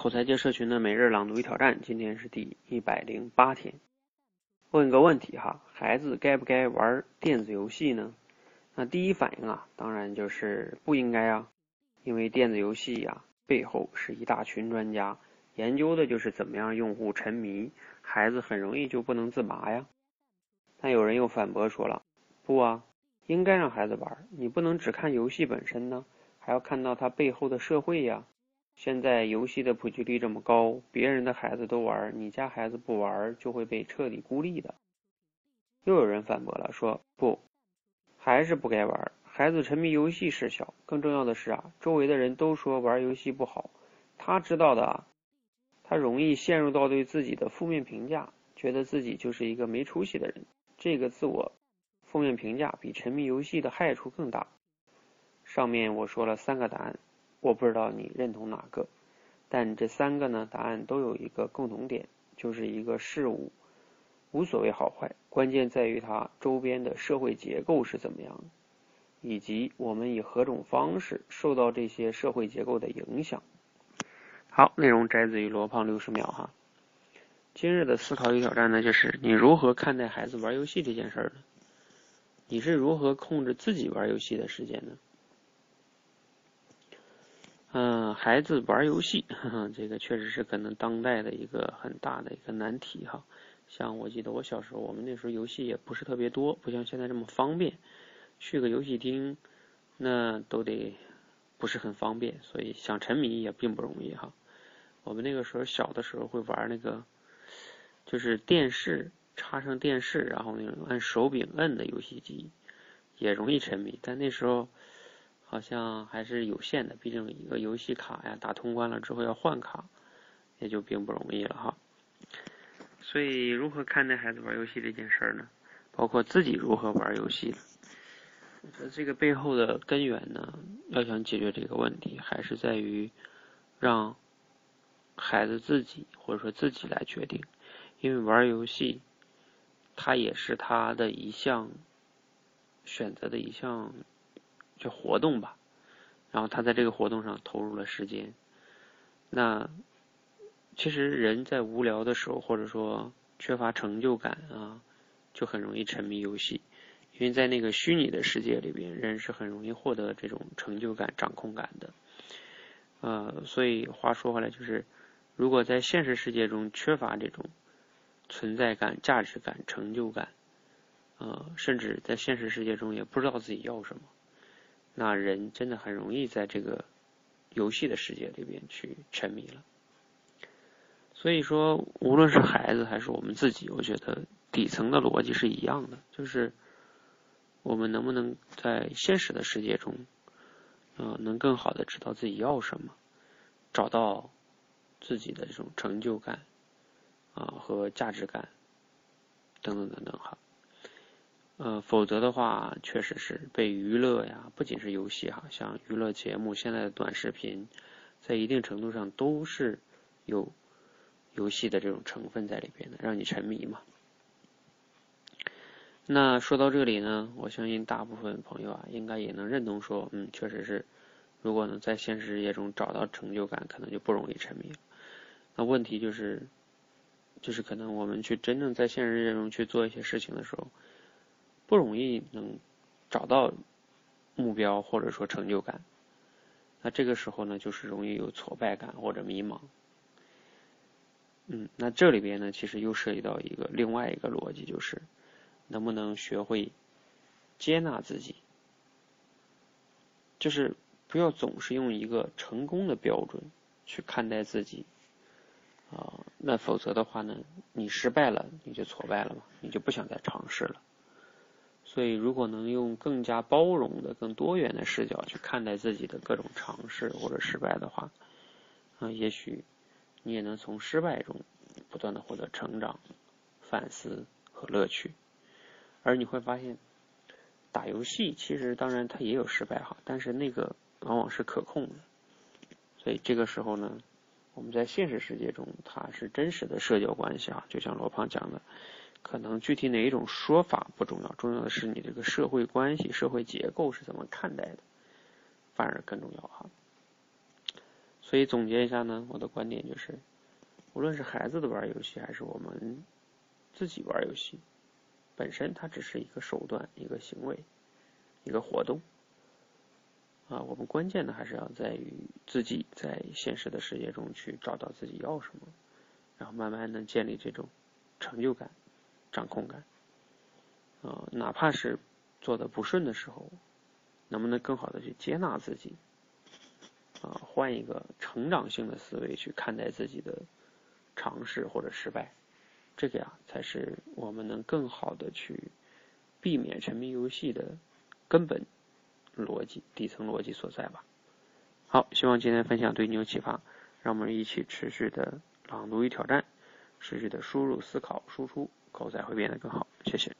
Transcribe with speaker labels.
Speaker 1: 口才界社群的每日朗读与挑战，今天是第一百零八天。问个问题哈，孩子该不该玩电子游戏呢？那第一反应啊，当然就是不应该啊，因为电子游戏呀背后是一大群专家研究的就是怎么样用户沉迷，孩子很容易就不能自拔呀。但有人又反驳说了，不啊，应该让孩子玩，你不能只看游戏本身呢，还要看到它背后的社会呀。现在游戏的普及率这么高，别人的孩子都玩，你家孩子不玩，就会被彻底孤立的。又有人反驳了，说不，还是不该玩。孩子沉迷游戏事小，更重要的是啊，周围的人都说玩游戏不好，他知道的啊，他容易陷入到对自己的负面评价，觉得自己就是一个没出息的人。这个自我负面评价比沉迷游戏的害处更大。上面我说了三个答案。我不知道你认同哪个，但这三个呢答案都有一个共同点，就是一个事物无所谓好坏，关键在于它周边的社会结构是怎么样，以及我们以何种方式受到这些社会结构的影响。好，内容摘自于罗胖六十秒哈。今日的思考与挑战呢，就是你如何看待孩子玩游戏这件事儿呢？你是如何控制自己玩游戏的时间呢？嗯，孩子玩游戏，这个确实是可能当代的一个很大的一个难题哈。像我记得我小时候，我们那时候游戏也不是特别多，不像现在这么方便，去个游戏厅那都得不是很方便，所以想沉迷也并不容易哈。我们那个时候小的时候会玩那个，就是电视插上电视，然后那种按手柄摁的游戏机，也容易沉迷，但那时候。好像还是有限的，毕竟一个游戏卡呀，打通关了之后要换卡，也就并不容易了哈。所以，如何看待孩子玩游戏这件事儿呢？包括自己如何玩游戏？我觉得这个背后的根源呢，要想解决这个问题，还是在于让孩子自己或者说自己来决定，因为玩游戏，它也是他的一项选择的一项。就活动吧，然后他在这个活动上投入了时间。那其实人在无聊的时候，或者说缺乏成就感啊，就很容易沉迷游戏。因为在那个虚拟的世界里边，人是很容易获得这种成就感、掌控感的。呃，所以话说回来，就是如果在现实世界中缺乏这种存在感、价值感、成就感，呃，甚至在现实世界中也不知道自己要什么。那人真的很容易在这个游戏的世界里边去沉迷了。所以说，无论是孩子还是我们自己，我觉得底层的逻辑是一样的，就是我们能不能在现实的世界中，呃，能更好的知道自己要什么，找到自己的这种成就感啊和价值感等等等等哈。呃，否则的话，确实是被娱乐呀，不仅是游戏哈，像娱乐节目、现在的短视频，在一定程度上都是有游戏的这种成分在里边的，让你沉迷嘛。那说到这里呢，我相信大部分朋友啊，应该也能认同说，嗯，确实是，如果能在现实世界中找到成就感，可能就不容易沉迷。那问题就是，就是可能我们去真正在现实世界中去做一些事情的时候。不容易能找到目标或者说成就感，那这个时候呢，就是容易有挫败感或者迷茫。嗯，那这里边呢，其实又涉及到一个另外一个逻辑，就是能不能学会接纳自己，就是不要总是用一个成功的标准去看待自己啊，那否则的话呢，你失败了，你就挫败了嘛，你就不想再尝试了。所以，如果能用更加包容的、更多元的视角去看待自己的各种尝试或者失败的话，啊，也许你也能从失败中不断的获得成长、反思和乐趣。而你会发现，打游戏其实当然它也有失败哈，但是那个往往是可控的。所以这个时候呢，我们在现实世界中，它是真实的社交关系啊，就像罗胖讲的。可能具体哪一种说法不重要，重要的是你这个社会关系、社会结构是怎么看待的，反而更重要哈。所以总结一下呢，我的观点就是，无论是孩子的玩游戏，还是我们自己玩游戏，本身它只是一个手段、一个行为、一个活动。啊，我们关键的还是要在于自己在现实的世界中去找到自己要什么，然后慢慢的建立这种成就感、掌控感。啊，哪怕是做的不顺的时候，能不能更好的去接纳自己？啊，换一个成长性的思维去看待自己的尝试或者失败，这个呀才是我们能更好的去避免沉迷游戏的根本。逻辑底层逻辑所在吧。好，希望今天分享对你有启发，让我们一起持续的朗读与挑战，持续的输入思考输出，口才会变得更好。谢谢。